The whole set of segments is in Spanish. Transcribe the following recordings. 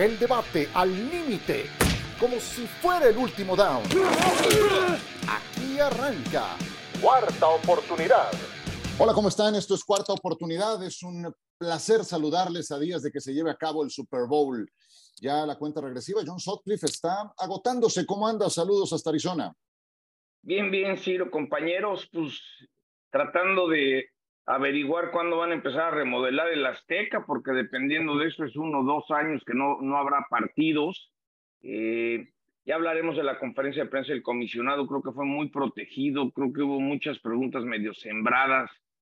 El debate al límite, como si fuera el último down. Aquí arranca. Cuarta oportunidad. Hola, ¿cómo están? Esto es Cuarta Oportunidad. Es un placer saludarles a días de que se lleve a cabo el Super Bowl. Ya la cuenta regresiva, John Sutcliffe está agotándose. ¿Cómo anda? Saludos hasta Arizona. Bien, bien, Ciro, compañeros, pues tratando de averiguar cuándo van a empezar a remodelar el Azteca, porque dependiendo de eso es uno o dos años que no, no habrá partidos. Eh, ya hablaremos de la conferencia de prensa del comisionado, creo que fue muy protegido, creo que hubo muchas preguntas medio sembradas.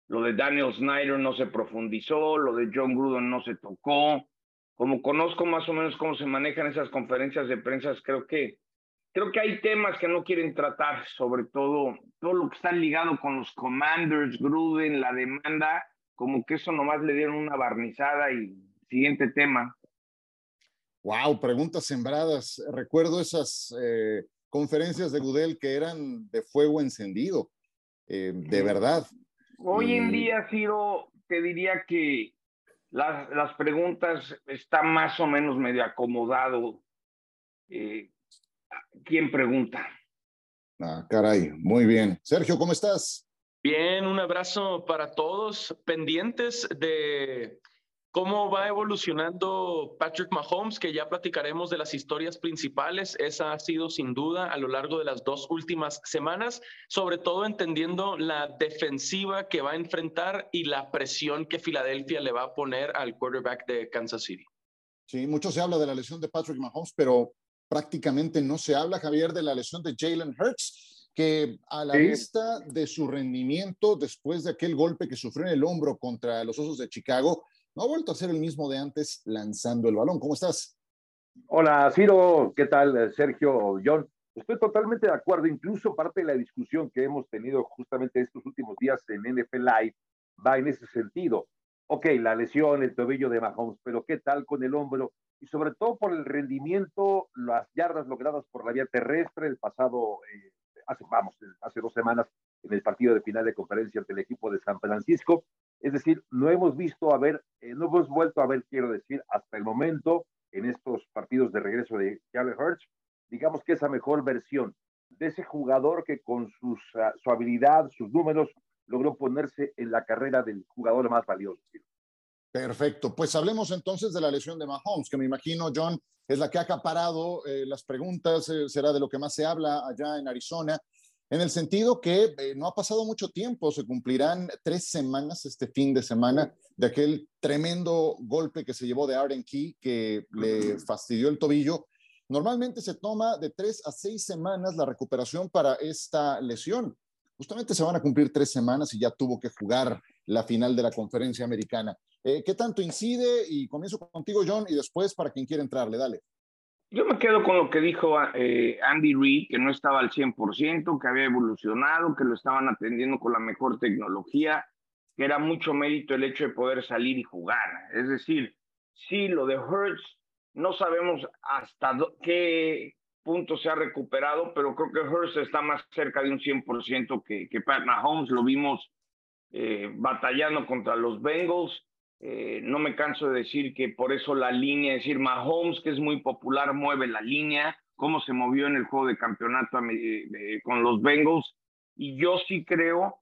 Lo de Daniel Snyder no se profundizó, lo de John Gruden no se tocó. Como conozco más o menos cómo se manejan esas conferencias de prensa, creo que creo que hay temas que no quieren tratar, sobre todo todo lo que está ligado con los commanders, Gruden, la demanda, como que eso nomás le dieron una barnizada y siguiente tema. Wow, preguntas sembradas. Recuerdo esas eh, conferencias de Gudel que eran de fuego encendido, eh, de verdad. Hoy en día, Ciro, te diría que las, las preguntas están más o menos medio acomodado. Eh, ¿Quién pregunta? Ah, caray, muy bien. Sergio, ¿cómo estás? Bien, un abrazo para todos, pendientes de cómo va evolucionando Patrick Mahomes, que ya platicaremos de las historias principales. Esa ha sido sin duda a lo largo de las dos últimas semanas, sobre todo entendiendo la defensiva que va a enfrentar y la presión que Filadelfia le va a poner al quarterback de Kansas City. Sí, mucho se habla de la lesión de Patrick Mahomes, pero prácticamente no se habla, Javier, de la lesión de Jalen Hurts, que a la vista de su rendimiento después de aquel golpe que sufrió en el hombro contra los Osos de Chicago, no ha vuelto a ser el mismo de antes lanzando el balón. ¿Cómo estás? Hola, Ciro. ¿Qué tal, Sergio? John. Estoy totalmente de acuerdo. Incluso parte de la discusión que hemos tenido justamente estos últimos días en NFL Live va en ese sentido. Ok, la lesión, el tobillo de Mahomes, pero ¿qué tal con el hombro? Y sobre todo por el rendimiento, las yardas logradas por la vía terrestre el pasado, eh, vamos, hace dos semanas en el partido de final de conferencia ante el equipo de San Francisco. Es decir, no hemos visto a ver, eh, no hemos vuelto a ver, quiero decir, hasta el momento, en estos partidos de regreso de Jalen Hurts, digamos que esa mejor versión de ese jugador que con sus, ah, su habilidad, sus números, logró ponerse en la carrera del jugador más valioso. Perfecto. Pues hablemos entonces de la lesión de Mahomes, que me imagino, John, es la que ha acaparado eh, las preguntas, eh, será de lo que más se habla allá en Arizona, en el sentido que eh, no ha pasado mucho tiempo, se cumplirán tres semanas este fin de semana de aquel tremendo golpe que se llevó de Arden Key, que le fastidió el tobillo. Normalmente se toma de tres a seis semanas la recuperación para esta lesión. Justamente se van a cumplir tres semanas y ya tuvo que jugar la final de la conferencia americana. Eh, ¿Qué tanto incide? Y comienzo contigo, John, y después para quien quiera entrarle, dale. Yo me quedo con lo que dijo eh, Andy Reid, que no estaba al 100%, que había evolucionado, que lo estaban atendiendo con la mejor tecnología, que era mucho mérito el hecho de poder salir y jugar. Es decir, sí, lo de Hertz, no sabemos hasta qué punto se ha recuperado, pero creo que Hurts está más cerca de un 100% que, que Pat Mahomes. Lo vimos eh, batallando contra los Bengals eh, no me canso de decir que por eso la línea, es decir, Mahomes, que es muy popular, mueve la línea, cómo se movió en el juego de campeonato con los Bengals. Y yo sí creo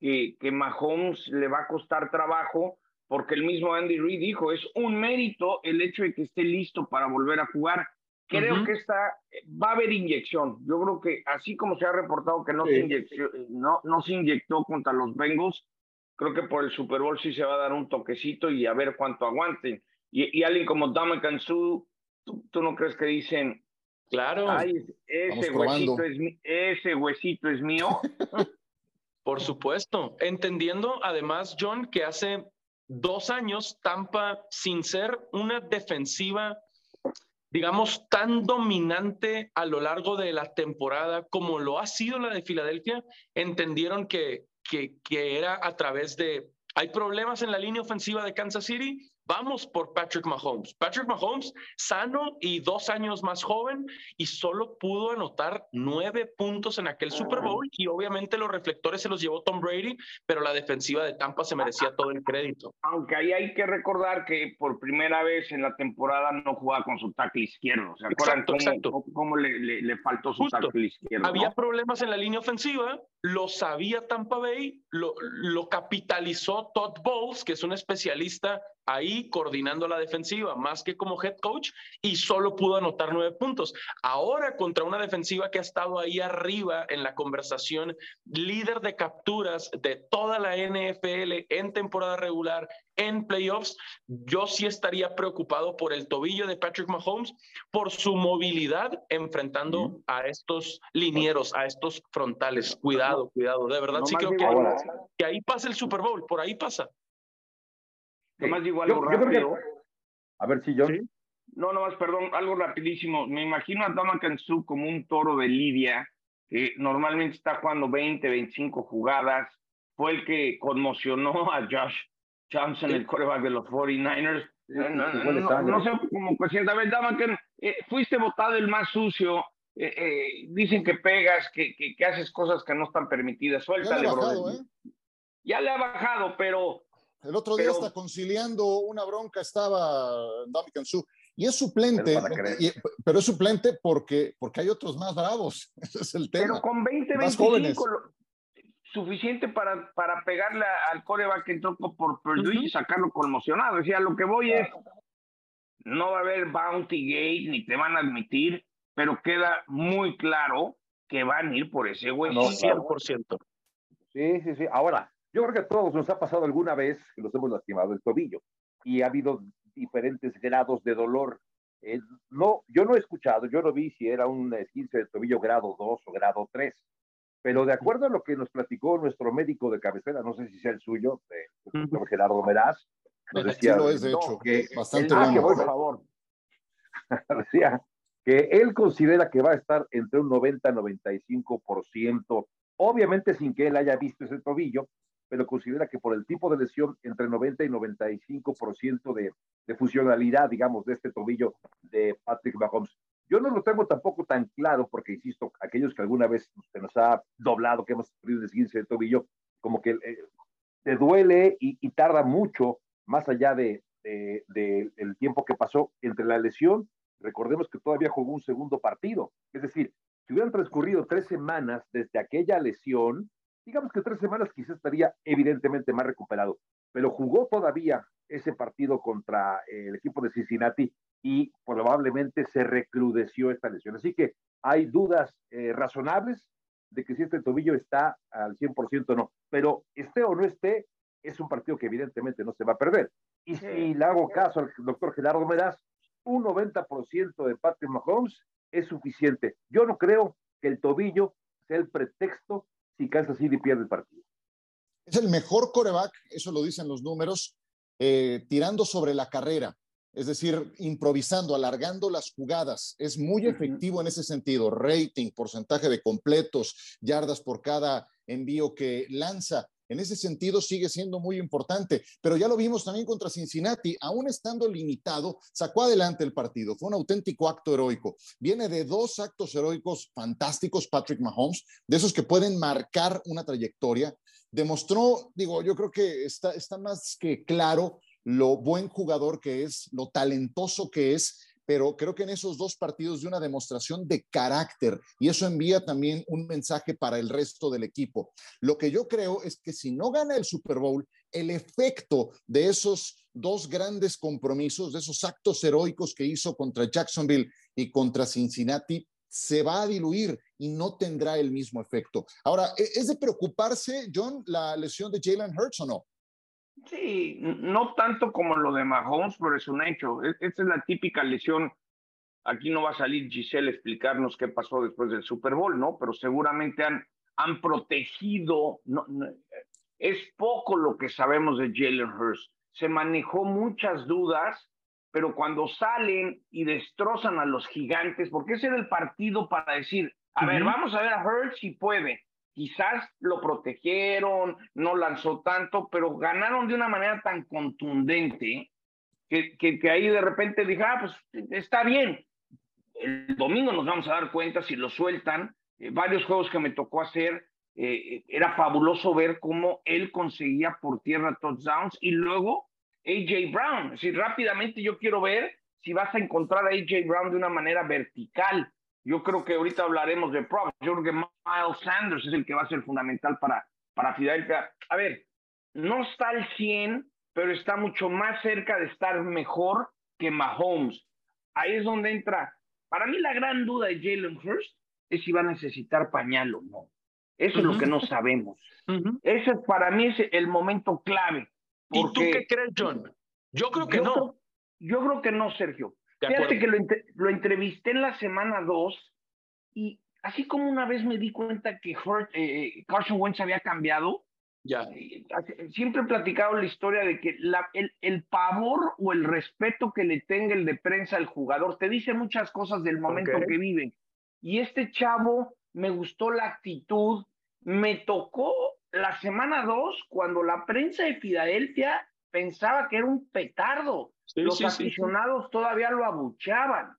que, que Mahomes le va a costar trabajo, porque el mismo Andy Reid dijo, es un mérito el hecho de que esté listo para volver a jugar. Creo que está, va a haber inyección. Yo creo que así como se ha reportado que no, se, no, no se inyectó contra los Bengals, creo que por el Super Bowl sí se va a dar un toquecito y a ver cuánto aguanten. Y, alguien como Dame Kansu, ¿tú, no crees que dicen, claro, ese, huesito es, ese huesito es mío? por supuesto, entendiendo además, John, que hace dos años Tampa, sin ser una defensiva digamos, tan dominante a lo largo de la temporada como lo ha sido la de Filadelfia, entendieron que que, era a través de, hay problemas en la línea ofensiva de Kansas City, Vamos por Patrick Mahomes. Patrick Mahomes, sano y dos años más joven, y solo pudo anotar nueve puntos en aquel Super Bowl. Y obviamente los reflectores se los llevó Tom Brady, pero la defensiva de Tampa se merecía todo el crédito. Aunque ahí hay que recordar que por primera vez en la temporada no jugaba con su tackle izquierdo. ¿Se acuerdan cómo, cómo le, le, faltó su tackle izquierdo? Había problemas en la línea ofensiva, lo sabía Tampa Bay, lo, capitalizó Todd Bowles, que es un especialista ahí coordinando la defensiva más que como head coach y solo pudo anotar nueve puntos. Ahora contra una defensiva que ha estado ahí arriba en la conversación, líder de capturas de toda la NFL en temporada regular, en playoffs, yo sí estaría preocupado por el tobillo de Patrick Mahomes, por su movilidad enfrentando a estos linieros, a estos frontales. Cuidado, cuidado. De verdad sí creo que que ahí pasa el Super Bowl, por ahí pasa. Nomás digo algo rápido. A ver si yo. No, nomás, perdón, algo rapidísimo. Me imagino a Dama Kansu como un toro de Lidia, que normalmente está jugando 20, 25 jugadas. Fue el que conmocionó a Josh Johnson, el coreback de los 49ers. No, sé cómo A ver, Dama, eh, fuiste votado el más sucio. Eh, eh, dicen que pegas, que, que, haces cosas que no están permitidas. Suéltale, bro. Ya le ha bajado, pero el otro día está conciliando una bronca, estaba Dominican Su. Y es suplente, pero es suplente porque, porque hay otros más bravos. Ese es el tema. Pero con 20, 25, suficiente para, para pegarle al coreback que entró por Purdue y sacarlo conmocionado. Decía, lo que voy es, no va a haber bounty gate, ni te van a admitir, pero queda muy claro que van a ir por ese güey. No, 100%. Sí, sí, sí. Ahora, yo creo que a todos nos ha pasado alguna vez que nos hemos lastimado el tobillo y ha habido diferentes grados de dolor. Eh, no, yo no he escuchado, yo no vi si era un esguince de tobillo grado 2 o grado 3, pero de acuerdo a lo que nos platicó nuestro médico de cabecera, no sé si sea el suyo, el doctor Gerardo Meraz, nos decía lo es, de hecho, que, bastante bueno. por favor. decía que él considera que va a estar entre un 90-95%, obviamente sin que él haya visto ese tobillo, pero considera que por el tipo de lesión, entre 90 y 95% de, de funcionalidad, digamos, de este tobillo de Patrick Mahomes. Yo no lo tengo tampoco tan claro, porque insisto, aquellos que alguna vez se nos ha doblado, que hemos sufrido un esguince de tobillo, como que eh, te duele y, tarda mucho, más allá de, de, de, del tiempo que pasó entre la lesión. Recordemos que todavía jugó un segundo partido. Es decir, si hubieran transcurrido tres semanas desde aquella lesión, digamos que tres semanas quizás estaría evidentemente más recuperado, pero jugó todavía ese partido contra el equipo de Cincinnati y probablemente se recrudeció esta lesión. Así que hay dudas eh, razonables de que si este tobillo está al 100% o no, pero esté o no esté, es un partido que evidentemente no se va a perder. Y si le hago caso al doctor Gerardo Meraz, un 90% de Patrick Mahomes es suficiente. Yo no creo que el tobillo sea el pretexto si Kansas City pierde el partido. Es el mejor coreback, eso lo dicen los números, eh, tirando sobre la carrera, es decir, improvisando, alargando las jugadas. Es muy efectivo en ese sentido. Rating, porcentaje de completos, yardas por cada envío que lanza. En ese sentido sigue siendo muy importante, pero ya lo vimos también contra Cincinnati, aún estando limitado, sacó adelante el partido, fue un auténtico acto heroico. Viene de dos actos heroicos fantásticos, Patrick Mahomes, de esos que pueden marcar una trayectoria. Demostró, digo, yo creo que está, está más que claro lo buen jugador que es, lo talentoso que es pero creo que en esos dos partidos de una demostración de carácter y eso envía también un mensaje para el resto del equipo. Lo que yo creo es que si no gana el Super Bowl, el efecto de esos dos grandes compromisos, de esos actos heroicos que hizo contra Jacksonville y contra Cincinnati, se va a diluir y no tendrá el mismo efecto. Ahora, ¿e-, ¿es de preocuparse, John, la lesión de Jalen Hurts o no? Sí, no tanto como lo de Mahomes, pero es un hecho. E, esta es la típica lesión. Aquí no va a salir Giselle a explicarnos qué pasó después del Super Bowl, ¿no? Pero seguramente han, han protegido. No, es poco lo que sabemos de Jalen Hurst. Se manejó muchas dudas, pero cuando salen y destrozan a los gigantes, porque ese era el partido para decir, a ver, vamos a ver a Hurst si puede quizás lo protegieron, no lanzó tanto, pero ganaron de una manera tan contundente que, que, ahí de repente dije, ah, pues está bien. El domingo nos vamos a dar cuenta si lo sueltan. Eh, varios juegos que me tocó hacer, eh, era fabuloso ver cómo él conseguía por tierra touchdowns y luego AJ Brown. Es rápidamente yo quiero ver si vas a encontrar a AJ Brown de una manera vertical. Yo creo que ahorita hablaremos de props. Yo creo que Miles Sanders es el que va a ser fundamental para, para Filadelfia. A ver, no está al 100, pero está mucho más cerca de estar mejor que Mahomes. Ahí es donde entra. Para mí la gran duda de Jalen Hurst es si va a necesitar pañal o no. Eso es lo que no sabemos. Ese para mí es el momento clave. ¿Y tú qué crees, John? Yo creo que no. yo creo que no, Sergio. Fíjate que lo, lo, entrevisté en la semana 2 y así como una vez me di cuenta que Hurt, eh, Carson Wentz había cambiado, ya. Siempre he platicado la historia de que la, el, el, pavor o el respeto que le tenga el de prensa al jugador te dice muchas cosas del momento que viven. Y este chavo me gustó la actitud, me tocó la semana dos cuando la prensa de Filadelfia pensaba que era un petardo. Los aficionados todavía lo abuchaban.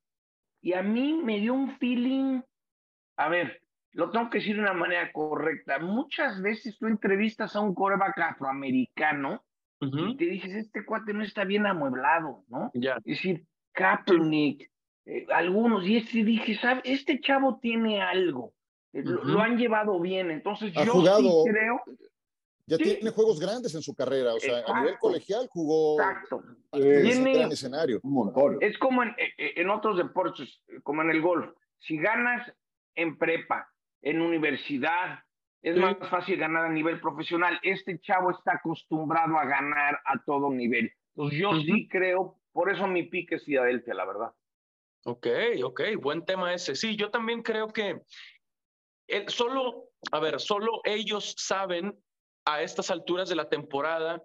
Y a mí me dio un feeling, a ver, lo tengo que decir de una manera correcta. Muchas veces tú entrevistas a un coreback afroamericano y te dices, este cuate no está bien amueblado, ¿no? Es decir, Kaepernick, eh, algunos, y este dije. Este chavo tiene algo, eh, lo, han llevado bien, entonces yo sí creo... Ya tiene juegos grandes en su carrera, o sea, a nivel colegial jugó Exacto. en gran escenario. Un montón. Es como en, eh, en otros deportes, como en el golf. Si ganas en prepa, en universidad. Es más fácil ganar a nivel profesional. Este chavo está acostumbrado a ganar a todo nivel. Entonces yo sí creo, por eso mi pique es Filadelfia, la verdad. Ok, ok, buen tema ese. Sí, yo también creo que el, solo, a ver, solo ellos saben a estas alturas de la temporada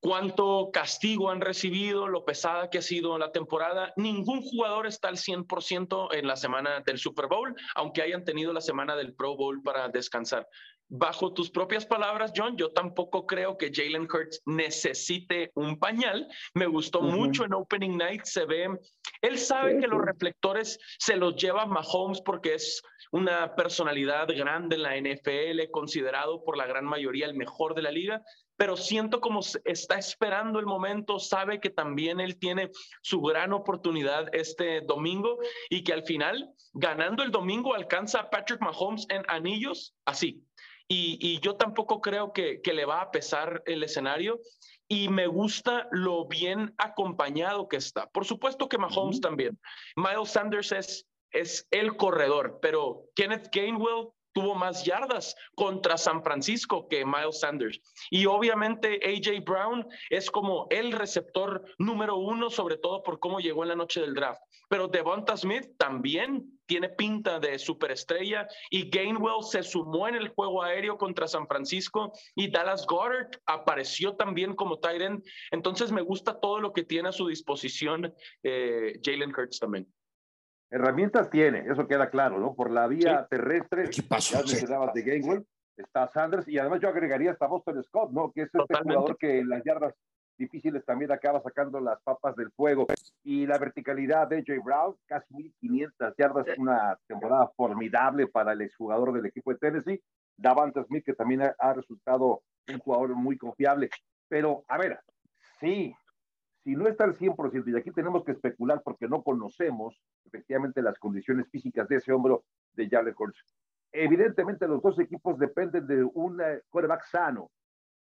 cuánto castigo han recibido, lo pesada que ha sido la temporada. Ningún jugador está al 100% en la semana del Super Bowl, aunque hayan tenido la semana del Pro Bowl para descansar. Bajo tus propias palabras, John, yo tampoco creo que Jalen Hurts necesite un pañal. Me gustó mucho en Opening Night, se ve, él sabe que los reflectores se los lleva Mahomes porque es una personalidad grande en la NFL, considerado por la gran mayoría el mejor de la liga, pero siento como está esperando el momento, sabe que también él tiene su gran oportunidad este domingo y que al final, ganando el domingo, alcanza a Patrick Mahomes en anillos, así. Y, yo tampoco creo que, que le va a pesar el escenario y me gusta lo bien acompañado que está. Por supuesto que Mahomes también. Miles Sanders es, es el corredor, pero Kenneth Gainwell tuvo más yardas contra San Francisco que Miles Sanders. Y obviamente AJ Brown es como el receptor número uno, sobre todo por cómo llegó en la noche del draft. Pero Devonta Smith también tiene pinta de superestrella y Gainwell se sumó en el juego aéreo contra San Francisco y Dallas Goddard apareció también como tight end. Entonces me gusta todo lo que tiene a su disposición eh, Jalen Hurts también. Herramientas tiene, eso queda claro, ¿no? Por la vía terrestre, ya mencionabas de Gainwell, está Sanders y además yo agregaría hasta Boston Scott, ¿no? Que es este jugador que en las yardas difíciles también acaba sacando las papas del fuego. Y la verticalidad de Jay Brown, casi 1500 yardas, una temporada formidable para el exjugador del equipo de Tennessee. Davante Smith, que también ha, ha resultado un jugador muy confiable. Pero, a ver, sí, si no está al 100%, y aquí tenemos que especular porque no conocemos efectivamente las condiciones físicas de ese hombro de Jalen Hurts. Evidentemente los dos equipos dependen de un quarterback sano,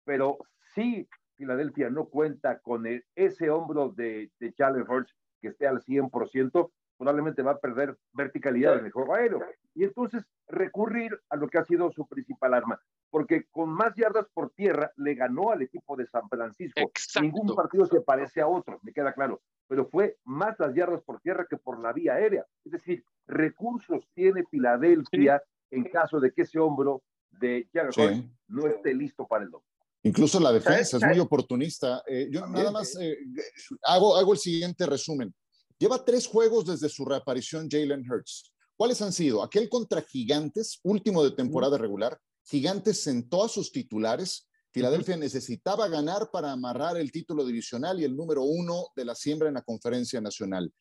pero si Filadelfia no cuenta con ese hombro de, de Jalen Hurts que esté al 100%, probablemente va a perder verticalidad en el juego aéreo. Y entonces recurrir a lo que ha sido su principal arma, porque con más yardas por tierra le ganó al equipo de San Francisco. Ningún partido se parece a otro, me queda claro, pero fue más las yardas por tierra que por la vía aérea. Es decir, recursos tiene Filadelfia en caso de que ese hombro de Jalen no esté listo para el domingo. Incluso la defensa es muy oportunista. Eh, yo nada más eh, hago, hago el siguiente resumen. Lleva tres juegos desde su reaparición Jalen Hurts. ¿Cuáles han sido? Aquel contra Gigantes, último de temporada regular. Gigantes sentó a sus titulares, Filadelfia necesitaba ganar para amarrar el título divisional y el número uno de la siembra en la conferencia nacional.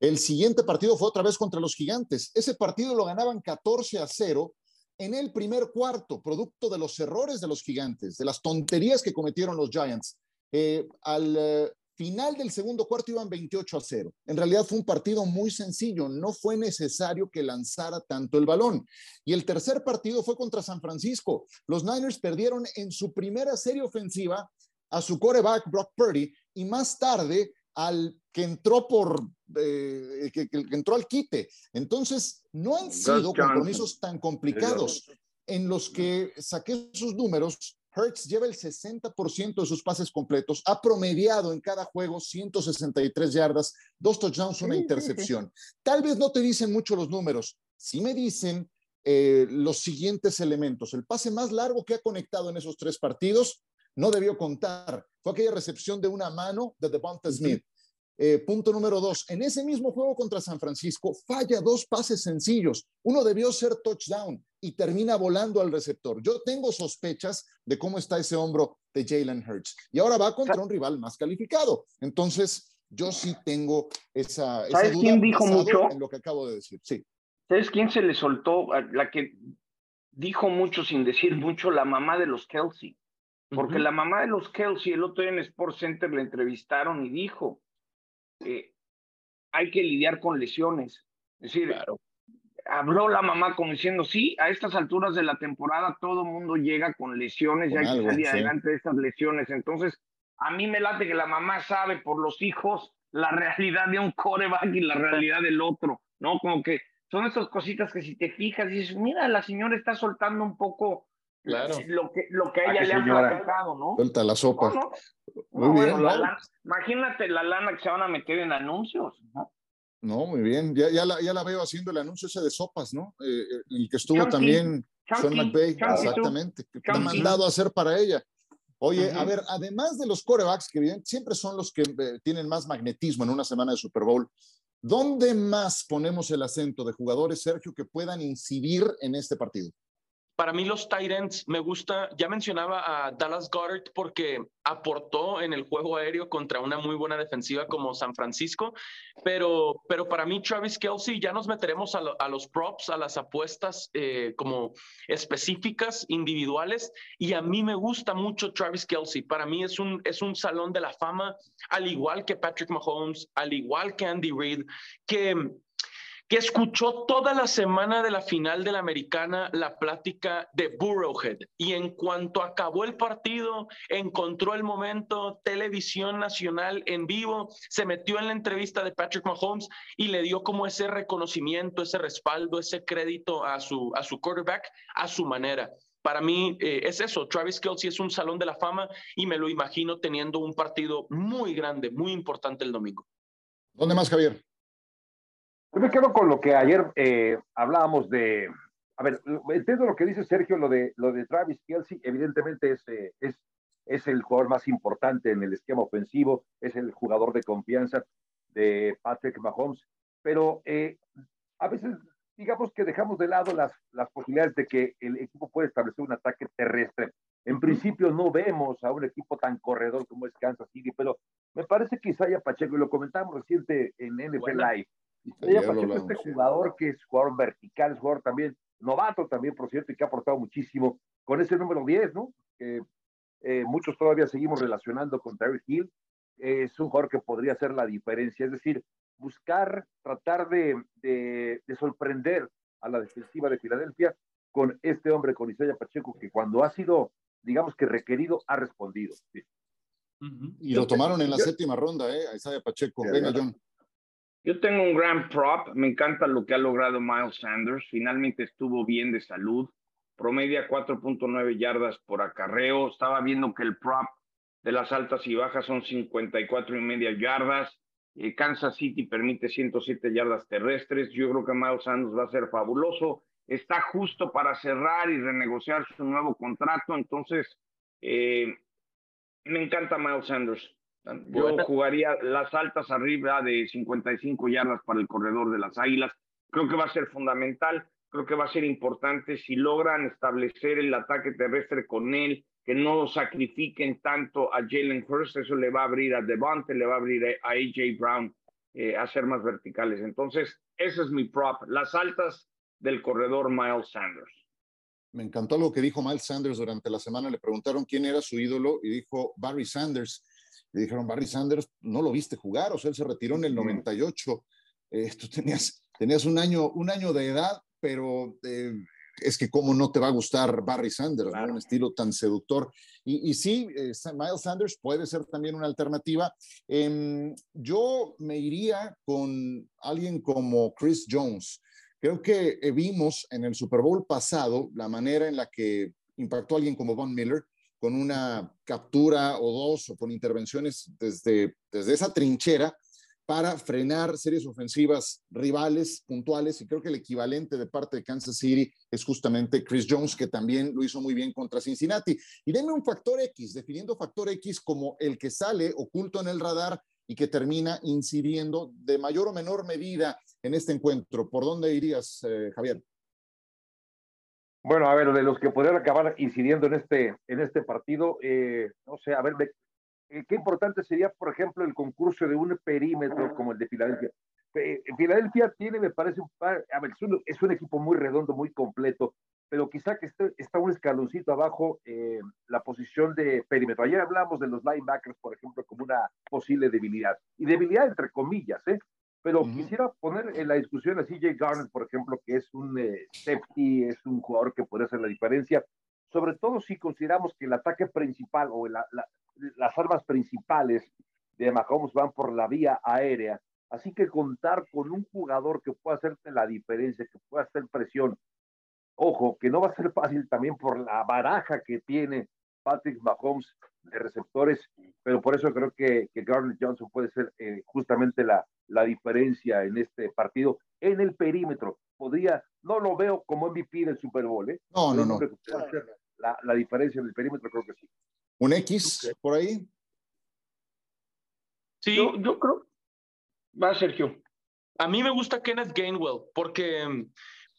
El siguiente partido fue otra vez contra los gigantes. Ese partido lo ganaban 14 a 0 en el primer cuarto, producto de los errores de los gigantes, de las tonterías que cometieron los Giants. Eh, al eh, final del segundo cuarto iban 28 a 0. En realidad fue un partido muy sencillo, no fue necesario que lanzara tanto el balón. Y el tercer partido fue contra San Francisco. Los Niners perdieron en su primera serie ofensiva a su coreback Brock Purdy y más tarde al que entró por eh, que, entró al quite. Entonces, no han sido compromisos tan complicados en los que saqué sus números Hertz lleva el 60% de sus pases completos, ha promediado en cada juego 163 yardas, dos touchdowns, una intercepción. Tal vez no te dicen mucho los números, sí me dicen eh, los siguientes elementos. El pase más largo que ha conectado en esos tres partidos no debió contar. Fue aquella recepción de una mano de Devonta Smith. Eh, punto número dos, en ese mismo juego contra San Francisco falla dos pases sencillos. Uno debió ser touchdown y termina volando al receptor. Yo tengo sospechas de cómo está ese hombro de Jalen Hurts. Y ahora va contra un rival más calificado. Entonces, yo sí tengo esa, esa ¿Sabes quién dijo mucho? En lo que acabo de decir. Sí. ¿Sabes quién se le soltó? La que dijo mucho sin decir mucho, la mamá de los Kelsey. Porque la mamá de los Kelsey, el otro día en Sports Center le entrevistaron y dijo, eh, hay que lidiar con lesiones. Es decir, habló la mamá como diciendo, sí, a estas alturas de la temporada todo mundo llega con lesiones y hay que salir adelante de estas lesiones. Entonces, a mí me late que la mamá sabe por los hijos la realidad de un coreback y la realidad del otro, ¿no? Como que son estas cositas que si te fijas dices, mira, la señora está soltando un poco Claro. Lo que, lo que a ella le ha platicado, ¿no? Suelta la sopa. Muy bien. imagínate la lana que se van a meter en anuncios, ¿no? No, muy bien. Ya, ya, la, ya la veo haciendo el anuncio ese de sopas, ¿no? Eh, eh el que estuvo también Sean McVay, exactamente, que ha mandado a hacer para ella. Oye, a ver, además de los corebacks, que siempre son los que eh, tienen más magnetismo en una semana de Super Bowl, ¿dónde más ponemos el acento de jugadores, Sergio, que puedan incidir en este partido? Para mí los Titans me gusta, ya mencionaba a Dallas Goddard porque aportó en el juego aéreo contra una muy buena defensiva como San Francisco, pero, pero para mí Travis Kelsey ya nos meteremos a, los props, a las apuestas eh, como específicas, individuales, y a mí me gusta mucho Travis Kelsey. Para mí es un, es un salón de la fama, al igual que Patrick Mahomes, al igual que Andy Reid, que que escuchó toda la semana de la final de la americana la plática de Burrowhead y en cuanto acabó el partido, encontró el momento, televisión nacional en vivo, se metió en la entrevista de Patrick Mahomes y le dio como ese reconocimiento, ese respaldo, ese crédito a su, a su quarterback a su manera. Para mí eh, es eso, Travis Kelsey es un salón de la fama y me lo imagino teniendo un partido muy grande, muy importante el domingo. ¿Dónde más, Javier? Yo me quedo con lo que ayer eh, hablábamos de. A ver, entiendo lo que dice Sergio, lo de, lo de Travis Kelsey, evidentemente es, eh, es, es el jugador más importante en el esquema ofensivo, es el jugador de confianza de Patrick Mahomes, pero eh, a veces digamos que dejamos de lado las, las posibilidades de que el equipo pueda establecer un ataque terrestre. En principio no vemos a un equipo tan corredor como es Kansas City, pero me parece que Isaiah Pacheco, y lo comentamos reciente en NFL Live, este jugador que es jugador vertical, es jugador también novato también, por cierto, y que ha aportado muchísimo con ese número 10, ¿no? Que eh, muchos todavía seguimos relacionando con Terry Hill. es un jugador que podría hacer la diferencia, es decir, buscar, tratar de, de, sorprender a la defensiva de Filadelfia con este hombre, con Isaiah Pacheco, que cuando ha sido, digamos que requerido, ha respondido. Y lo tomaron en la séptima ronda, ¿eh? A Isaiah Pacheco. Venga, John. Yo tengo un gran prop, me encanta lo que ha logrado Miles Sanders, finalmente estuvo bien de salud, promedia 4.9 yardas por acarreo, estaba viendo que el prop de las altas y bajas son 54 y media yardas, eh, Kansas City permite 107 yardas terrestres, yo creo que Miles Sanders va a ser fabuloso, está justo para cerrar y renegociar su nuevo contrato, entonces eh, me encanta Miles Sanders. Yo jugaría las altas arriba de 55 yardas para el corredor de las Águilas. Creo que va a ser fundamental. creo que va a ser importante si logran establecer el ataque terrestre con él, que no sacrifiquen tanto a Jalen Hurst, eso le va a abrir a Devante, le va a abrir a AJ Brown eh, a ser más verticales. Entonces, ese es mi prop, las altas del corredor Miles Sanders. Me encantó lo que dijo Miles Sanders durante la semana. Le preguntaron quién era su ídolo y dijo Barry Sanders. Le dijeron, Barry Sanders, no lo viste jugar, o sea, él se retiró en el 98. Eh, tú tenías, tenías un, año, un año de edad, pero eh, es que cómo no te va a gustar Barry Sanders, un estilo tan seductor. Y, y sí, eh, Miles Sanders puede ser también una alternativa. Em, yo me iría con alguien como Chris Jones. Creo que eh, vimos en el Super Bowl pasado la manera en la que impactó a alguien como Von Miller con una captura o dos o con intervenciones desde, desde esa trinchera para frenar series ofensivas rivales puntuales y creo que el equivalente de parte de Kansas City es justamente Chris Jones que también lo hizo muy bien contra Cincinnati. Y denme un factor X, definiendo factor X como el que sale oculto en el radar y que termina incidiendo de mayor o menor medida en este encuentro. ¿Por dónde irías, eh, Javier? Bueno, a ver, de los que podrían acabar incidiendo en este, en este partido, eh, no sé, a ver, eh, qué importante sería, por ejemplo, el concurso de un perímetro como el de Filadelfia. Eh, Filadelfia tiene, me parece, un par, a ver, es un, equipo muy redondo, muy completo, pero quizá que esté, está un escaloncito abajo eh, la posición de perímetro. Ayer hablamos de los linebackers, por ejemplo, como una posible debilidad, y debilidad entre comillas, ¿eh? Pero quisiera poner en la discusión a CJ Garnett, por ejemplo, que es un safety, es un jugador que puede hacer la diferencia, sobre todo si consideramos que el ataque principal o la, las armas principales de Mahomes van por la vía aérea. Así que contar con un jugador que pueda hacerte la diferencia, que pueda hacer presión. Ojo, que no va a ser fácil también por la baraja que tiene Patrick Mahomes de receptores, pero por eso creo que, que Garner Johnson puede ser eh, justamente la, la diferencia en este partido. En el perímetro, podría, no lo veo como MVP del Super Bowl, ¿eh? No, no, no. La, la diferencia en el perímetro creo que sí. ¿Un X por ahí? Sí, yo, creo. Va, Sergio. A mí me gusta Kenneth Gainwell porque mm,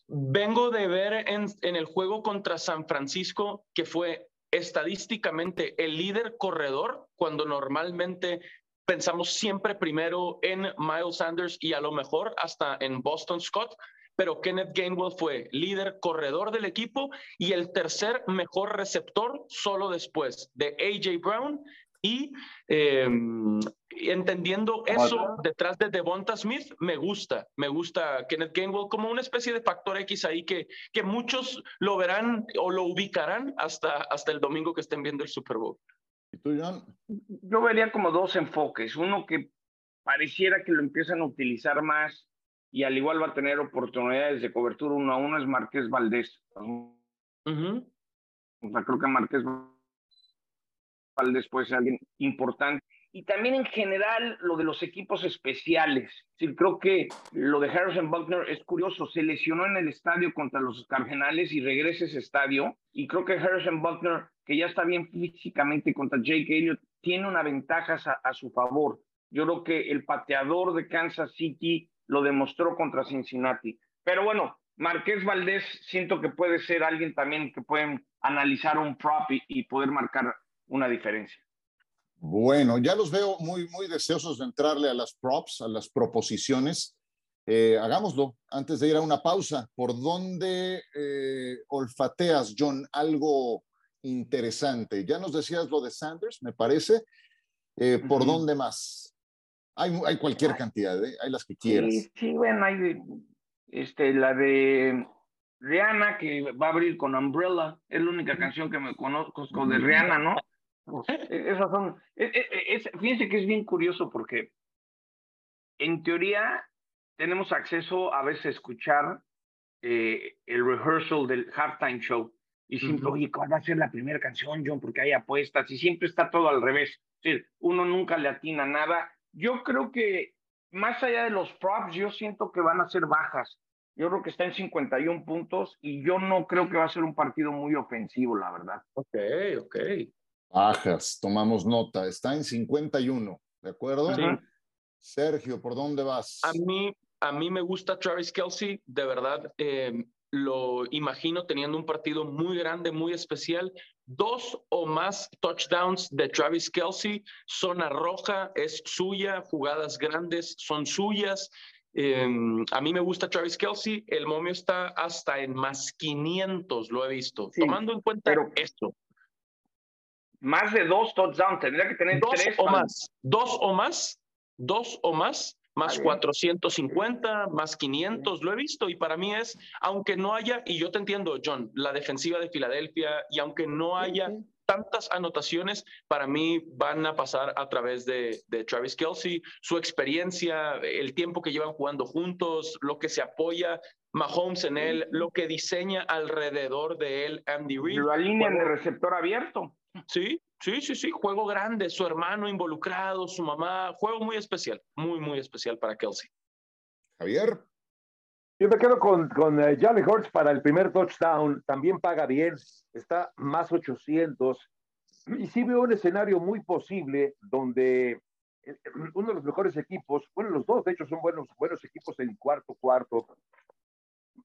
vengo de ver en, en el juego contra San Francisco que fue estadísticamente el líder corredor cuando normalmente pensamos siempre primero en Miles Sanders y a lo mejor hasta en Boston Scott pero Kenneth Gainwell fue líder corredor del equipo y el tercer mejor receptor solo después de AJ Brown y em, entendiendo eso detrás de Devonta Smith, me gusta, me gusta Kenneth Gainwell como una especie de factor X ahí que, que muchos lo verán o lo ubicarán hasta, hasta el domingo que estén viendo el Super Bowl. ¿Y tú, John? Yo vería como dos enfoques. Uno que pareciera que lo empiezan a utilizar más y al igual va a tener oportunidades de cobertura uno a uno es Marqués Valdés. O sea, creo que Marqués Valdés puede ser alguien importante. Y también en general lo de los equipos especiales. Sí, creo que lo de Harrison Buckner es curioso. Se lesionó en el estadio contra los Cardenales y regresa a ese estadio. Y creo que Harrison Buckner, que ya está bien físicamente contra Jake Elliott, tiene una ventaja a, su favor. Yo creo que el pateador de Kansas City lo demostró contra Cincinnati. Pero bueno, Marqués Valdés siento que puede ser alguien también que pueden analizar un prop y, poder marcar una diferencia. Bueno, ya los veo muy, muy deseosos de entrarle a las props, a las proposiciones. Eh, hagámoslo antes de ir a una pausa. ¿Por dónde eh, olfateas, John, algo interesante? Ya nos decías lo de Sanders, me parece. Eh, ¿Por dónde más? Hay, hay cualquier cantidad, hay las que quieras. Sí, sí, bueno, hay este, la de Rihanna que va a abrir con Umbrella, es la única canción que me conozco de Rihanna, ¿no? E, esas son, e, e, fíjense que es bien curioso porque en teoría tenemos acceso a veces a escuchar eh, el rehearsal del halftime show y siempre, oye, ¿cuál va a ser la primera canción, John? Porque hay apuestas y siempre está todo al revés. Es uno nunca le atina nada yo creo que más allá de los props, yo siento que van a ser bajas. Yo creo que está en 51 puntos y yo no creo que va a ser un partido muy ofensivo, la verdad. Ok, ok. Bajas, tomamos nota. Está en 51, ¿de acuerdo? Sí. Sergio, ¿por dónde vas? A mí, a mí me gusta Travis Kelsey, de verdad. Eh, lo imagino teniendo un partido muy grande, muy especial. Dos o más touchdowns de Travis Kelsey, zona roja es suya, jugadas grandes son suyas. Em, a mí me gusta Travis Kelsey, el momio está hasta en más 500, lo he visto. Tomando en cuenta esto. Más de dos touchdowns, tendría que tener dos tres. O más, dos o más, dos o más más 450, más 500, lo he visto y para mí es, aunque no haya, y yo te entiendo, John, la defensiva de Filadelfia, y aunque no haya tantas anotaciones, para mí van a pasar a través de, de, Travis Kelsey, su experiencia, el tiempo que llevan jugando juntos, lo que se apoya Mahomes en él, lo que diseña alrededor de él Andy Reid. La línea de receptor abierto. Sí, Sí, sí, sí, juego grande, su hermano involucrado, su mamá, juego muy especial, muy, muy especial para Kelsey. Javier. Yo me quedo con, con uh, Jalen Hurts para el primer touchdown, también paga bien, está más 800. Y sí veo un escenario muy posible donde eh, uno de los mejores equipos, bueno, los dos de hecho son buenos, buenos equipos en cuarto cuarto,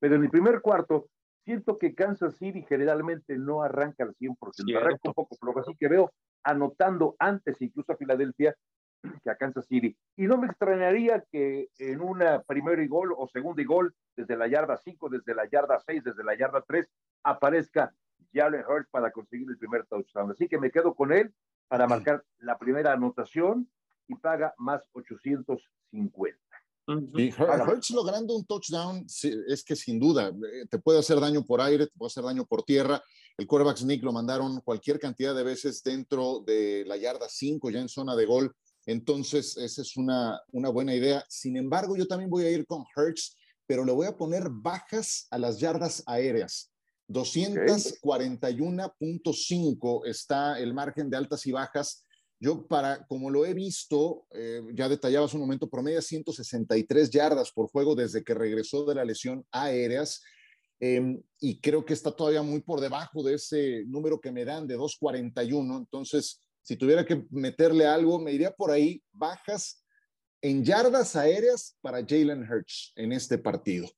pero en el primer cuarto siento que Kansas City generalmente no arranca al 100%, arranca un poco flojo, así que veo anotando antes incluso a Filadelfia que a Kansas City. Y no me extrañaría que en una primera y gol o segunda y gol, desde la yarda 5, desde la yarda 6, desde la yarda 3, aparezca Jalen Hurts para conseguir el primer touchdown. Así que me quedo con él para marcar la primera anotación y paga más 850. Y Hurts logrando un touchdown es que sin duda eh, te puede hacer daño por aire, te puede hacer daño por tierra. El quarterback sneak lo mandaron cualquier cantidad de veces dentro de la yarda 5, ya en zona de gol. Entonces, esa es una, una buena idea. Sin embargo, yo también voy a ir con Hurts, pero le voy a poner bajas a las yardas aéreas. 241.5 está el margen de altas y bajas yo, para, como lo he visto, eh, ya detallaba hace un momento, promedia 163 yardas por juego desde que regresó de la lesión aéreas. Em, y creo que está todavía muy por debajo de ese número que me dan de 241. Entonces, si tuviera que meterle algo, me iría por ahí, bajas en yardas aéreas para Jalen Hurts en este partido.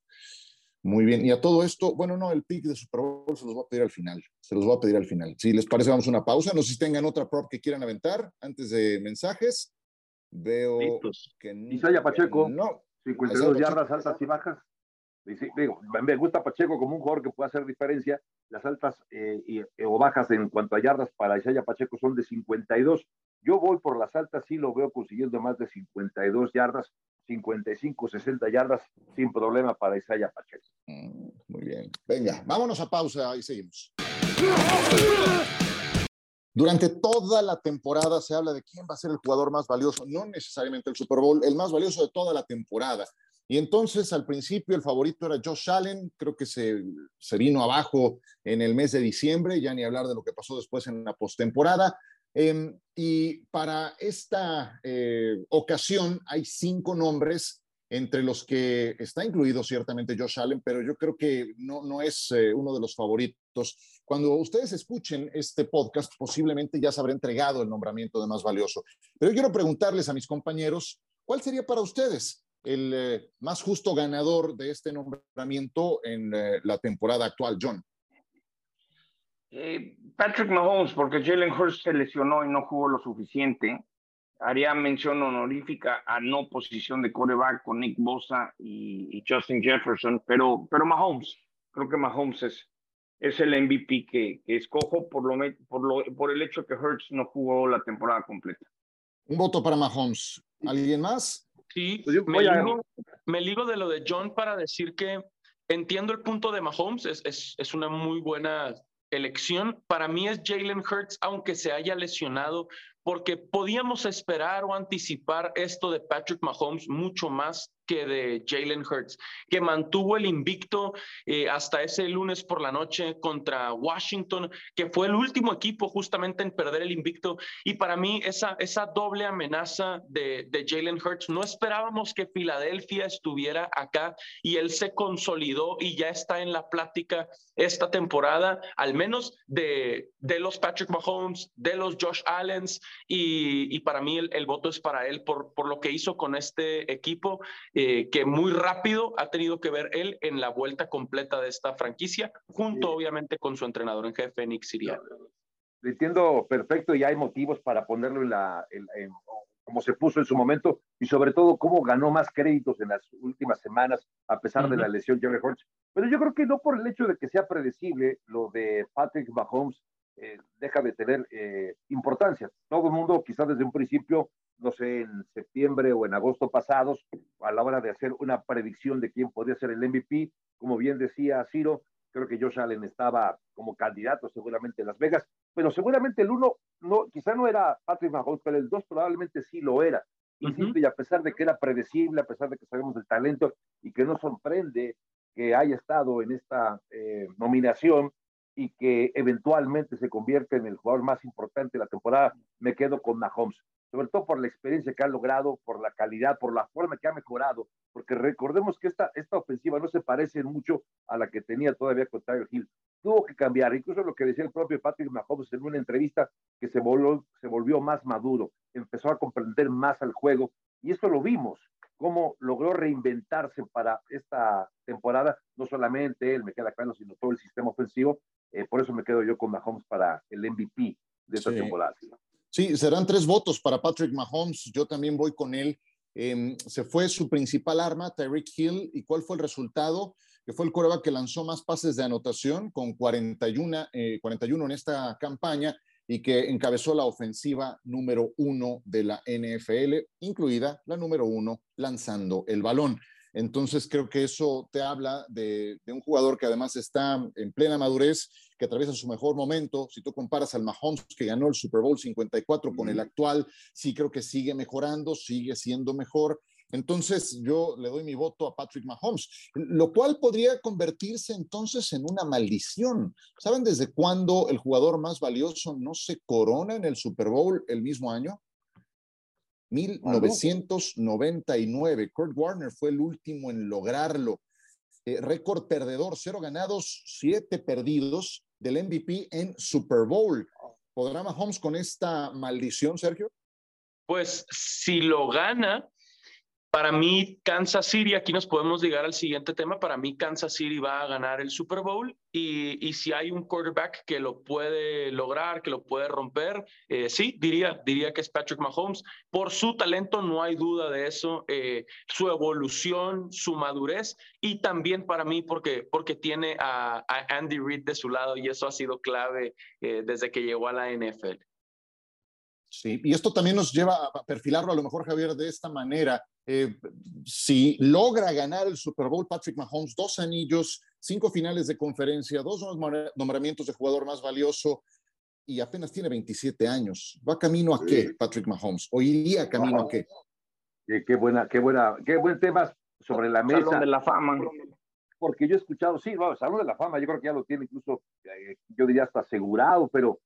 Muy bien, y a todo esto, bueno, no, el pick de Super Bowl se los voy a pedir al final, se los voy a pedir al final. Si les parece, vamos a una pausa, no sé si tengan otra prop que quieran aventar antes de mensajes. Veo que no. Isaya Pacheco, no. 52 yardas altas y bajas. Digo, me gusta Pacheco como un jugador que puede hacer diferencia. Las altas eh, y, o bajas en cuanto a yardas para Isaya Pacheco son de 52. Yo voy por las altas, sí lo veo consiguiendo más de 52 yardas. 55, 60 yardas sin problema para Isaiah Pacheco. Mm, muy bien. Venga, vámonos a pausa y seguimos. Durante toda la temporada se habla de quién va a ser el jugador más valioso, no necesariamente el Super Bowl, el más valioso de toda la temporada. Y entonces al principio el favorito era Josh Allen, creo que se, se vino abajo en el mes de diciembre, ya ni hablar de lo que pasó después en la postemporada. Em, y para esta eh, ocasión hay cinco nombres, entre los que está incluido ciertamente Josh Allen, pero yo creo que no, no es eh, uno de los favoritos. Cuando ustedes escuchen este podcast, posiblemente ya se habrá entregado el nombramiento de más valioso. Pero yo quiero preguntarles a mis compañeros, ¿cuál sería para ustedes el eh, más justo ganador de este nombramiento en la temporada actual, John? Eh, Patrick Mahomes, porque Jalen Hurst se lesionó y no jugó lo suficiente. Haría mención honorífica a no posición de coreback con Nick Bosa y, Justin Jefferson, pero, pero Mahomes, creo que Mahomes es, es el MVP que, que escojo por, lo, por, lo, por el hecho que Hurts no jugó la temporada completa. Un voto para Mahomes. ¿Alguien más? Sí, pues me, ligo, me, ligo, de lo de John para decir que entiendo el punto de Mahomes, es, es, es una muy buena elección para mí es Jalen Hurts, aunque se haya lesionado, porque podíamos esperar o anticipar esto de Patrick Mahomes mucho más que de Jalen Hurts, que mantuvo el invicto eh, hasta ese lunes por la noche contra Washington, que fue el último equipo justamente en perder el invicto. Y para mí esa, esa doble amenaza de, de Jalen Hurts, no esperábamos que Filadelfia estuviera acá y él se consolidó y ya está en la plática esta temporada, al menos de, de los Patrick Mahomes, de los Josh Allens, y, para mí el, voto es para él por, por lo que hizo con este equipo, que muy rápido ha tenido que ver él en la vuelta completa de esta franquicia, junto obviamente con su entrenador en jefe, Nick Sirianni. entiendo perfecto y hay motivos para ponerlo en la, como se puso en su momento y sobre todo cómo ganó más créditos en las últimas semanas a pesar de la lesión Jerry Hurts. Pero yo creo que no por el hecho de que sea predecible lo de Patrick Mahomes eh, deja de tener eh, importancia. Todo el mundo quizás desde un principio, no sé, en septiembre o en agosto pasados, a la hora de hacer una predicción de quién podía ser el MVP, como bien decía Ciro, creo que Josh Allen estaba como candidato seguramente en Las Vegas, pero seguramente el uno, no, quizá no era Patrick Mahomes, pero el dos probablemente sí lo era. y a pesar de que era predecible, a pesar de que sabemos el talento y que no sorprende que haya estado en esta eh, nominación y que eventualmente se convierte en el jugador más importante de la temporada, me quedo con Mahomes sobre todo por la experiencia que ha logrado, por la calidad, por la forma que ha mejorado, porque recordemos que esta, esta ofensiva no se parece mucho a la que tenía todavía con Tyler Hill. Tuvo que cambiar, incluso lo que decía el propio Patrick Mahomes en una entrevista, que se volvió, se volvió más maduro, empezó a comprender más al juego, y esto lo vimos, cómo logró reinventarse para esta temporada, no solamente él, me queda claro, sino todo el sistema ofensivo, eh, por eso me quedo yo con Mahomes para el MVP de esta temporada. Sí, serán tres votos para Patrick Mahomes. Yo también voy con él. Em, se fue su principal arma, Tyreek Hill. ¿Y cuál fue el resultado? Que fue el coreback que lanzó más pases de anotación con 41, 41 eh, en esta campaña y que encabezó la ofensiva número uno de la NFL, incluida la número uno lanzando el balón. Entonces creo que eso te habla de, un jugador que además está en plena madurez, que atraviesa su mejor momento. Si tú comparas al Mahomes que ganó el Super Bowl 54 con el actual, sí creo que sigue mejorando, sigue siendo mejor. Entonces yo le doy mi voto a Patrick Mahomes, lo cual podría convertirse entonces en una maldición. ¿Saben desde cuándo el jugador más valioso no se corona en el Super Bowl el mismo año? 1999. Kurt Warner fue el último en lograrlo. Eh, récord perdedor, cero ganados, siete perdidos del MVP en Super Bowl. ¿Podrá Mahomes con esta maldición, Sergio? Pues si lo gana, para mí, Kansas City, aquí nos podemos llegar al siguiente tema, para mí Kansas City va a ganar el Super Bowl y, y si hay un quarterback que lo puede lograr, que lo puede romper, eh, sí, diría, diría que es Patrick Mahomes. Por su talento, no hay duda de eso, eh, su evolución, su madurez y también para mí porque, porque tiene a, Andy Reid de su lado y eso ha sido clave eh, desde que llegó a la NFL. Sí, y esto también nos lleva a perfilarlo a lo mejor, Javier, de esta manera. Eh, si logra ganar el Super Bowl Patrick Mahomes, dos anillos, cinco finales de conferencia, dos nombramientos de jugador más valioso y apenas tiene 27 años. ¿Va camino a qué, Patrick Mahomes? ¿O iría camino a qué? qué? buena, qué buena, qué buen tema sobre la mesa. Salón de la fama. Porque yo he escuchado, sí, bueno, Salón de la fama, yo creo que ya lo tiene incluso, eh, yo diría hasta asegurado, pero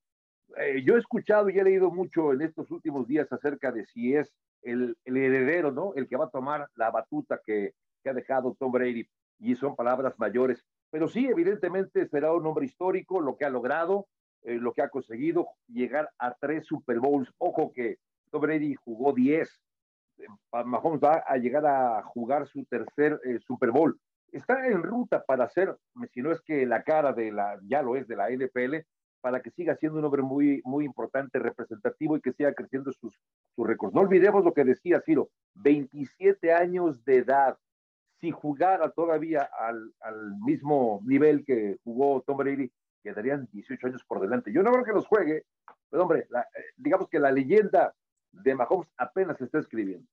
eh, yo he escuchado y he leído mucho en estos últimos días acerca de si es el, heredero, ¿no? El que va a tomar la batuta que, ha dejado Tom Brady. Y son palabras mayores. Pero sí, evidentemente será un hombre histórico, lo que ha logrado, eh, lo que ha conseguido, llegar a tres Super Bowls. Ojo que Tom Brady jugó diez. Eh, Mahomes va a llegar a jugar su tercer Super Bowl. Está en ruta para ser, si no es que la cara de la, ya lo es de la NFL, para que siga siendo un hombre muy, muy importante, representativo y que siga creciendo sus, sus récords. No olvidemos lo que decía Ciro, 27 años de edad. Si jugara todavía al, al mismo nivel que jugó Tom Brady, quedarían 18 años por delante. Yo no creo que los juegue, pero hombre, eh, digamos que la leyenda de Mahomes apenas se está escribiendo.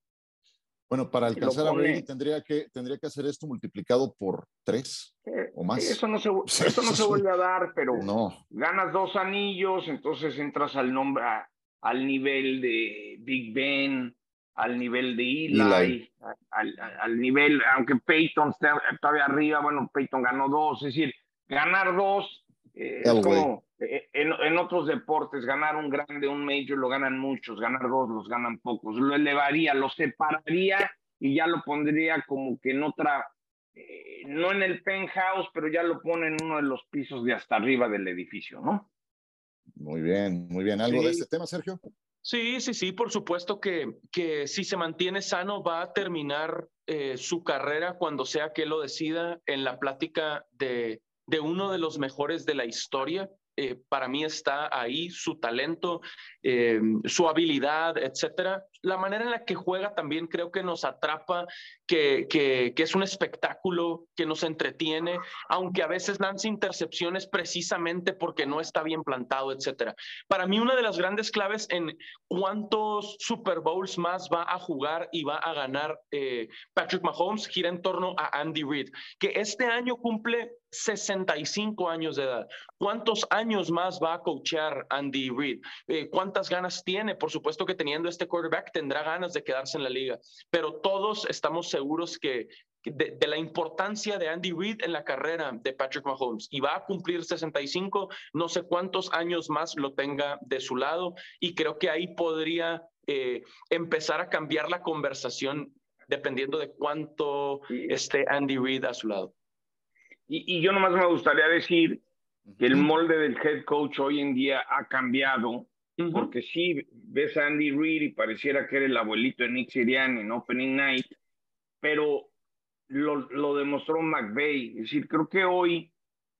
Bueno, para alcanzar a Brady tendría que, tendría que hacer esto multiplicado por tres eh, o más. Eso no se, eso no se vuelve a dar, pero no. ganas dos anillos, entonces entras al nombre, al nivel de Big Ben, al nivel de Eli, Al, al, nivel, aunque Peyton está todavía arriba, bueno, Peyton ganó dos, es decir, ganar dos eh, es como eh, en, otros deportes, ganar un grande, un major, lo ganan muchos, ganar dos, los ganan pocos. Lo elevaría, lo separaría y ya lo pondría como que en otra, eh, no en el penthouse, pero ya lo pone en uno de los pisos de hasta arriba del edificio, ¿no? Muy bien, muy bien. ¿Algo de este tema, Sergio? Sí, sí, sí, por supuesto que, que si se mantiene sano va a terminar eh, su carrera cuando sea que lo decida en la plática de, de uno de los mejores de la historia. Eh, para mí está ahí su talento, eh, su habilidad, etcétera. La manera en la que juega también creo que nos atrapa, que, que, es un espectáculo, que nos entretiene, aunque a veces lance intercepciones precisamente porque no está bien plantado, etcétera. Para mí una de las grandes claves en cuántos Super Bowls más va a jugar y va a ganar eh, Patrick Mahomes gira en torno a Andy Reid, que este año cumple 65 años de edad. ¿Cuántos años más va a coachear Andy Reid? Eh, ¿Cuántas ganas tiene? Por supuesto que teniendo este quarterback tendrá ganas de quedarse en la liga, pero todos estamos seguros que de, la importancia de Andy Reid en la carrera de Patrick Mahomes y va a cumplir 65, no sé cuántos años más lo tenga de su lado y creo que ahí podría eh, empezar a cambiar la conversación dependiendo de cuánto esté Andy Reid a su lado. Y, yo nomás me gustaría decir que el molde del head coach hoy en día ha cambiado, porque sí, ves a Andy Reid y pareciera que era el abuelito de Nick Sirianni en Opening Night, pero lo, lo demostró McVeigh. Es decir, creo que hoy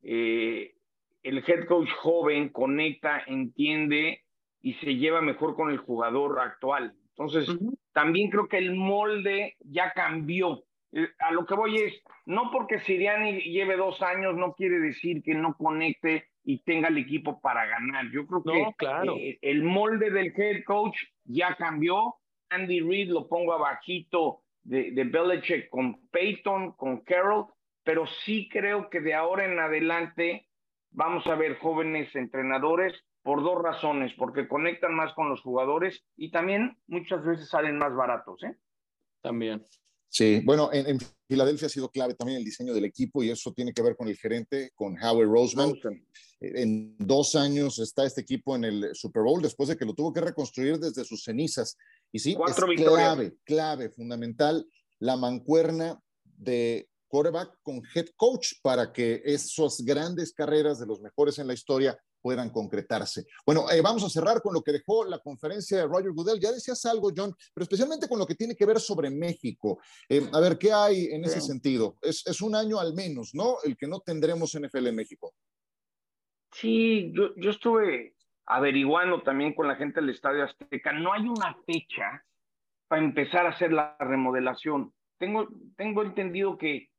eh, el head coach joven conecta, entiende y se lleva mejor con el jugador actual. Entonces, también creo que el molde ya cambió. Eh, a lo que voy es, no porque Siriani lleve dos años no quiere decir que no conecte y tenga el equipo para ganar. Yo creo que claro. Eh, el molde del head coach ya cambió. Andy Reid lo pongo abajito de, de Belichick con Peyton, con Carroll, pero sí creo que de ahora en adelante vamos a ver jóvenes entrenadores por dos razones, porque conectan más con los jugadores y también muchas veces salen más baratos. ¿eh? También. Sí, bueno, en, Filadelfia ha sido clave también el diseño del equipo y eso tiene que ver con el gerente, con Howard Roseman. En dos años está este equipo en el Super Bowl después de que lo tuvo que reconstruir desde sus cenizas. Y sí, es clave, clave, fundamental la mancuerna de quarterback con head coach para que esas grandes carreras de los mejores en la historia puedan concretarse. Bueno, eh, vamos a cerrar con lo que dejó la conferencia de Roger Goodell. Ya decías algo, John, pero especialmente con lo que tiene que ver sobre México. Eh, a ver, ¿qué hay en ese sentido? Es, es, un año al menos, ¿no? El que no tendremos NFL en México. Sí, yo, yo estuve averiguando también con la gente del Estadio Azteca. No hay una fecha para empezar a hacer la remodelación. Tengo, tengo entendido que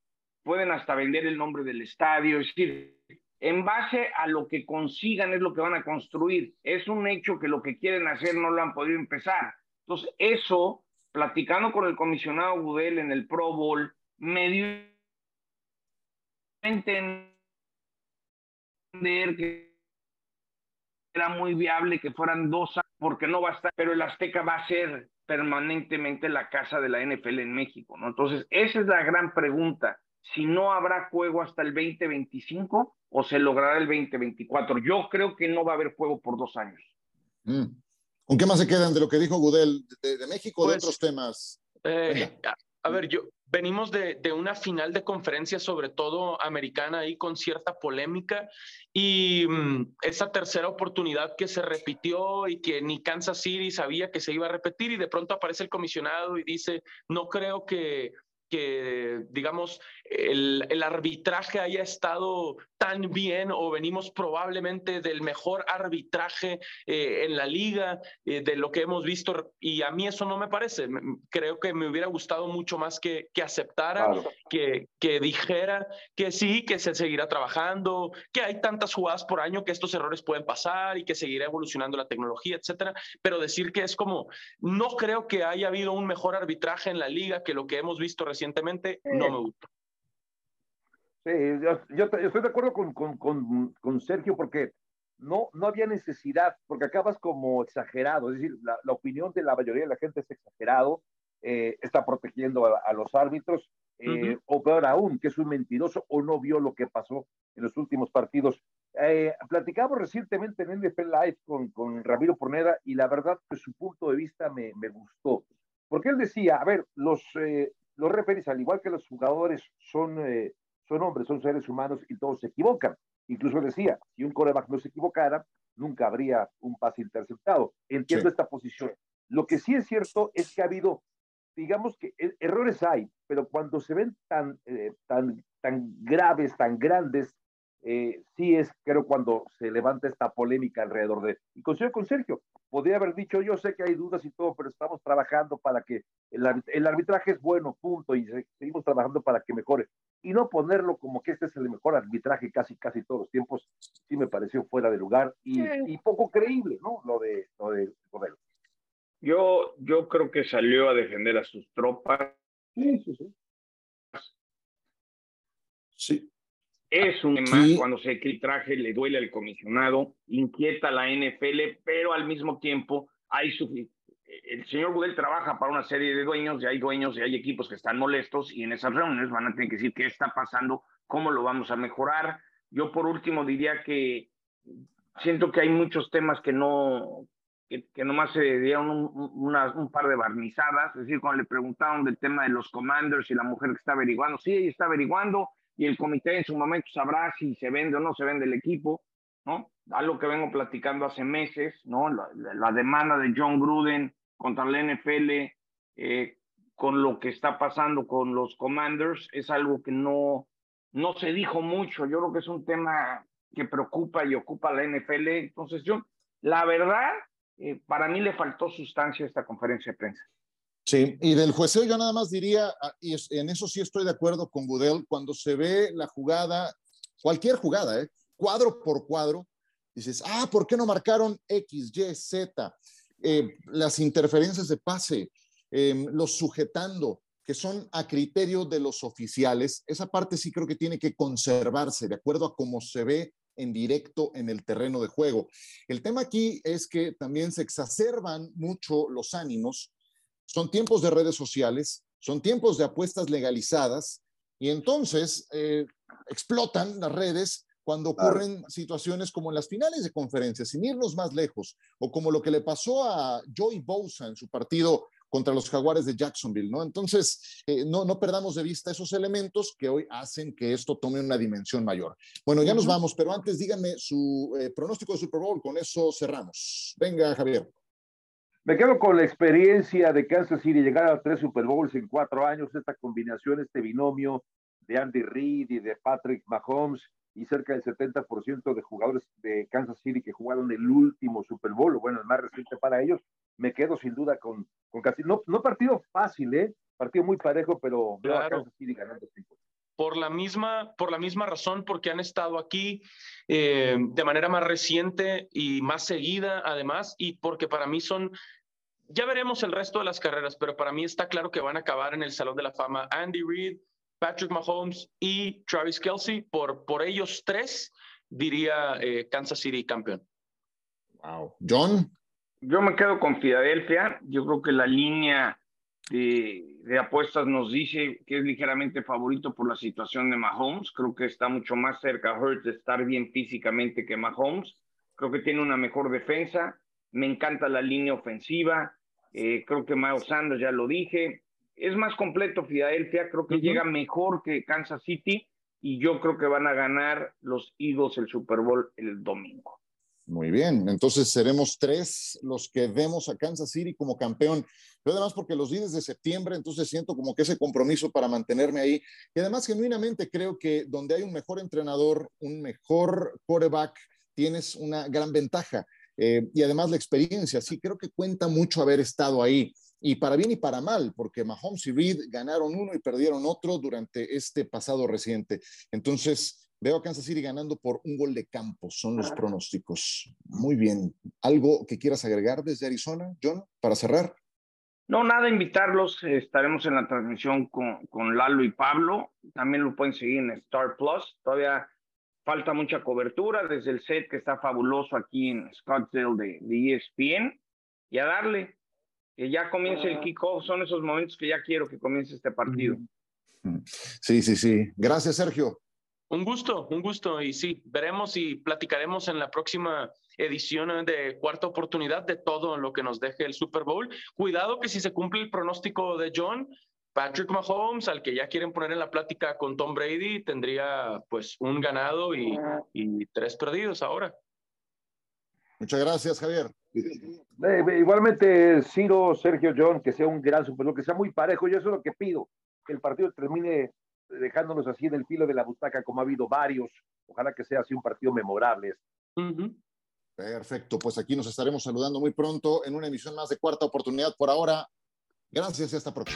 pueden hasta vender el nombre del estadio, es decir, en base a lo que consigan es lo que van a construir. Es un hecho que lo que quieren hacer no lo han podido empezar. Entonces, eso, platicando con el comisionado Gudel en el Pro Bowl, me dio entender que era muy viable que fueran dos años, porque no va a estar, pero el Azteca va a ser permanentemente la casa de la NFL en México. Entonces, esa es la gran pregunta. Si no habrá juego hasta el 2025 o se logrará el 2024. Yo creo que no va a haber juego por dos años. Mm. ¿Con qué más se quedan de lo que dijo Gudel? ¿De, México o de pues, otros temas? Eh, a ver, yo venimos de, de, una final de conferencia, sobre todo americana, ahí con cierta polémica, y mm, esa tercera oportunidad que se repitió y que ni Kansas City sabía que se iba a repetir, y de pronto aparece el comisionado y dice, no creo que que, digamos, el, el, arbitraje haya estado tan bien o venimos probablemente del mejor arbitraje eh, en la liga, eh, de lo que hemos visto, y a mí eso no me parece. Creo que me hubiera gustado mucho más que, que aceptara, que, que dijera que sí, que se seguirá trabajando, que hay tantas jugadas por año que estos errores pueden pasar y que seguirá evolucionando la tecnología, etcétera, pero decir que es como, no creo que haya habido un mejor arbitraje en la liga que lo que hemos visto recientemente, no me gusta. Sí, yo, estoy de acuerdo con, con, con, con, Sergio porque no, no había necesidad, porque acabas como exagerado, es decir, la, la opinión de la mayoría de la gente es exagerado, eh, está protegiendo a, los árbitros, eh, o peor aún, que es un mentiroso o no vio lo que pasó en los últimos partidos. Eh, platicamos recientemente en NFL Live con, con Ramiro Porneda y la verdad que su punto de vista me, me gustó, porque él decía, a ver, los, los referees, al igual que los jugadores, son son hombres, son seres humanos y todos se equivocan. Incluso decía, si un coreback no se equivocara, nunca habría un pase interceptado. Entiendo esta posición. Lo que sí es cierto es que ha habido, digamos que e, errores hay, pero cuando se ven tan, eh, tan, tan graves, tan grandes, eh, sí es, creo, cuando se levanta esta polémica alrededor de... Y considero con Sergio, podría haber dicho, yo sé que hay dudas y todo, pero estamos trabajando para que el, arbitraje es bueno, punto, y seguimos trabajando para que mejore. Y no ponerlo como que este es el mejor arbitraje casi, casi todos los tiempos, sí me pareció fuera de lugar y, poco creíble, ¿no? Lo de, lo de Yo, yo creo que salió a defender a sus tropas. Sí, sí, sí. Sí, es un tema cuando se que el traje le duele al comisionado, inquieta a la NFL, pero al mismo tiempo hay el señor Goodell trabaja para una serie de dueños y hay dueños y hay equipos que están molestos y en esas reuniones van a tener que decir qué está pasando, cómo lo vamos a mejorar. Yo por último diría que siento que hay muchos temas que no, que, que nomás se dieron un, un, par de barnizadas, es decir, cuando le preguntaron del tema de los commanders y la mujer que está averiguando, sí, ella está averiguando, y el comité en su momento sabrá si se vende o no se vende el equipo, ¿no? Algo que vengo platicando hace meses, ¿no? La, demanda de John Gruden contra la NFL eh, con lo que está pasando con los Commanders es algo que no, no se dijo mucho. Yo creo que es un tema que preocupa y ocupa a la NFL. Entonces, yo, la verdad, eh, para mí le faltó sustancia a esta conferencia de prensa. Sí, y del jueceo yo nada más diría, ah, y en eso sí estoy de acuerdo con Goodell, cuando se ve la jugada, cualquier jugada, ¿eh? cuadro por cuadro, dices, ah, ¿por qué no marcaron X, Y, Z? Eh, las interferencias de pase, em, los sujetando, que son a criterio de los oficiales, esa parte sí creo que tiene que conservarse de acuerdo a cómo se ve en directo en el terreno de juego. El tema aquí es que también se exacerban mucho los ánimos son tiempos de redes sociales, son tiempos de apuestas legalizadas y entonces eh, explotan las redes cuando ocurren situaciones como en las finales de conferencias, sin irnos más lejos, o como lo que le pasó a Joey Bosa en su partido contra los jaguares de Jacksonville, ¿no? Entonces, eh, no, no perdamos de vista esos elementos que hoy hacen que esto tome una dimensión mayor. Bueno, ya nos vamos, pero antes díganme su eh, pronóstico de Super Bowl, con eso cerramos. Venga, Javier. Me quedo con la experiencia de Kansas City, llegar a tres Super Bowls en cuatro años, esta combinación, este binomio de Andy Reid y de Patrick Mahomes y cerca del 70% de jugadores de Kansas City que jugaron el último Super Bowl, o bueno, el más reciente para ellos, me quedo sin duda con, con casi, no, no partido fácil, ¿eh? Partido muy parejo, pero claro. Kansas City ganando cinco por la misma, por la misma razón, porque han estado aquí eh, de manera más reciente y más seguida, además, y porque para mí son, ya veremos el resto de las carreras, pero para mí está claro que van a acabar en el Salón de la Fama Andy Reid, Patrick Mahomes y Travis Kelsey. Por, por ellos tres, diría eh, Kansas City campeón. Wow. John. Yo me quedo con Filadelfia. Yo creo que la línea de, apuestas nos dice que es ligeramente favorito por la situación de Mahomes. Creo que está mucho más cerca Hurts de estar bien físicamente que Mahomes. Creo que tiene una mejor defensa. Me encanta la línea ofensiva. Eh, creo que Miles Sanders, ya lo dije. Es más completo Filadelfia. Creo que llega mejor que Kansas City. Y yo creo que van a ganar los Eagles el Super Bowl el domingo. Muy bien, entonces seremos tres los que vemos a Kansas City como campeón. Pero además porque los días de septiembre, entonces siento como que ese compromiso para mantenerme ahí. Y además genuinamente creo que donde hay un mejor entrenador, un mejor quarterback, tienes una gran ventaja. Eh, y además la experiencia, sí, creo que cuenta mucho haber estado ahí. Y para bien y para mal, porque Mahomes y Reed ganaron uno y perdieron otro durante este pasado reciente. Entonces, Veo a Kansas City ganando por un gol de campo, son los pronósticos. Muy bien. ¿Algo que quieras agregar desde Arizona, John, para cerrar? No, nada, invitarlos. Estaremos en la transmisión con, con Lalo y Pablo. También lo pueden seguir en Star Plus. Todavía falta mucha cobertura desde el set que está fabuloso aquí en Scottsdale de, de ESPN. Y a darle, que ya comience el kickoff. Son esos momentos que ya quiero que comience este partido. Sí, sí, sí. Gracias, Sergio. Un gusto, un gusto. Y sí, veremos y platicaremos en la próxima edición de cuarta oportunidad de todo lo que nos deje el Super Bowl. Cuidado que si se cumple el pronóstico de John, Patrick Mahomes, al que ya quieren poner en la plática con Tom Brady, tendría pues un ganado y, y tres perdidos ahora. Muchas gracias, Javier. Eh, igualmente, Ciro, Sergio, John, que sea un gran Super que sea muy parejo. Yo eso es lo que pido, que el partido termine dejándonos así en el filo de la butaca, como ha habido varios. Ojalá que sea así un partido memorable. Perfecto, pues aquí nos estaremos saludando muy pronto en una emisión más de cuarta oportunidad por ahora. Gracias y hasta pronto.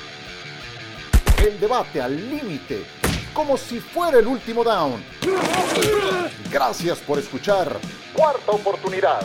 El debate al límite, como si fuera el último down. Gracias por escuchar Cuarta Oportunidad.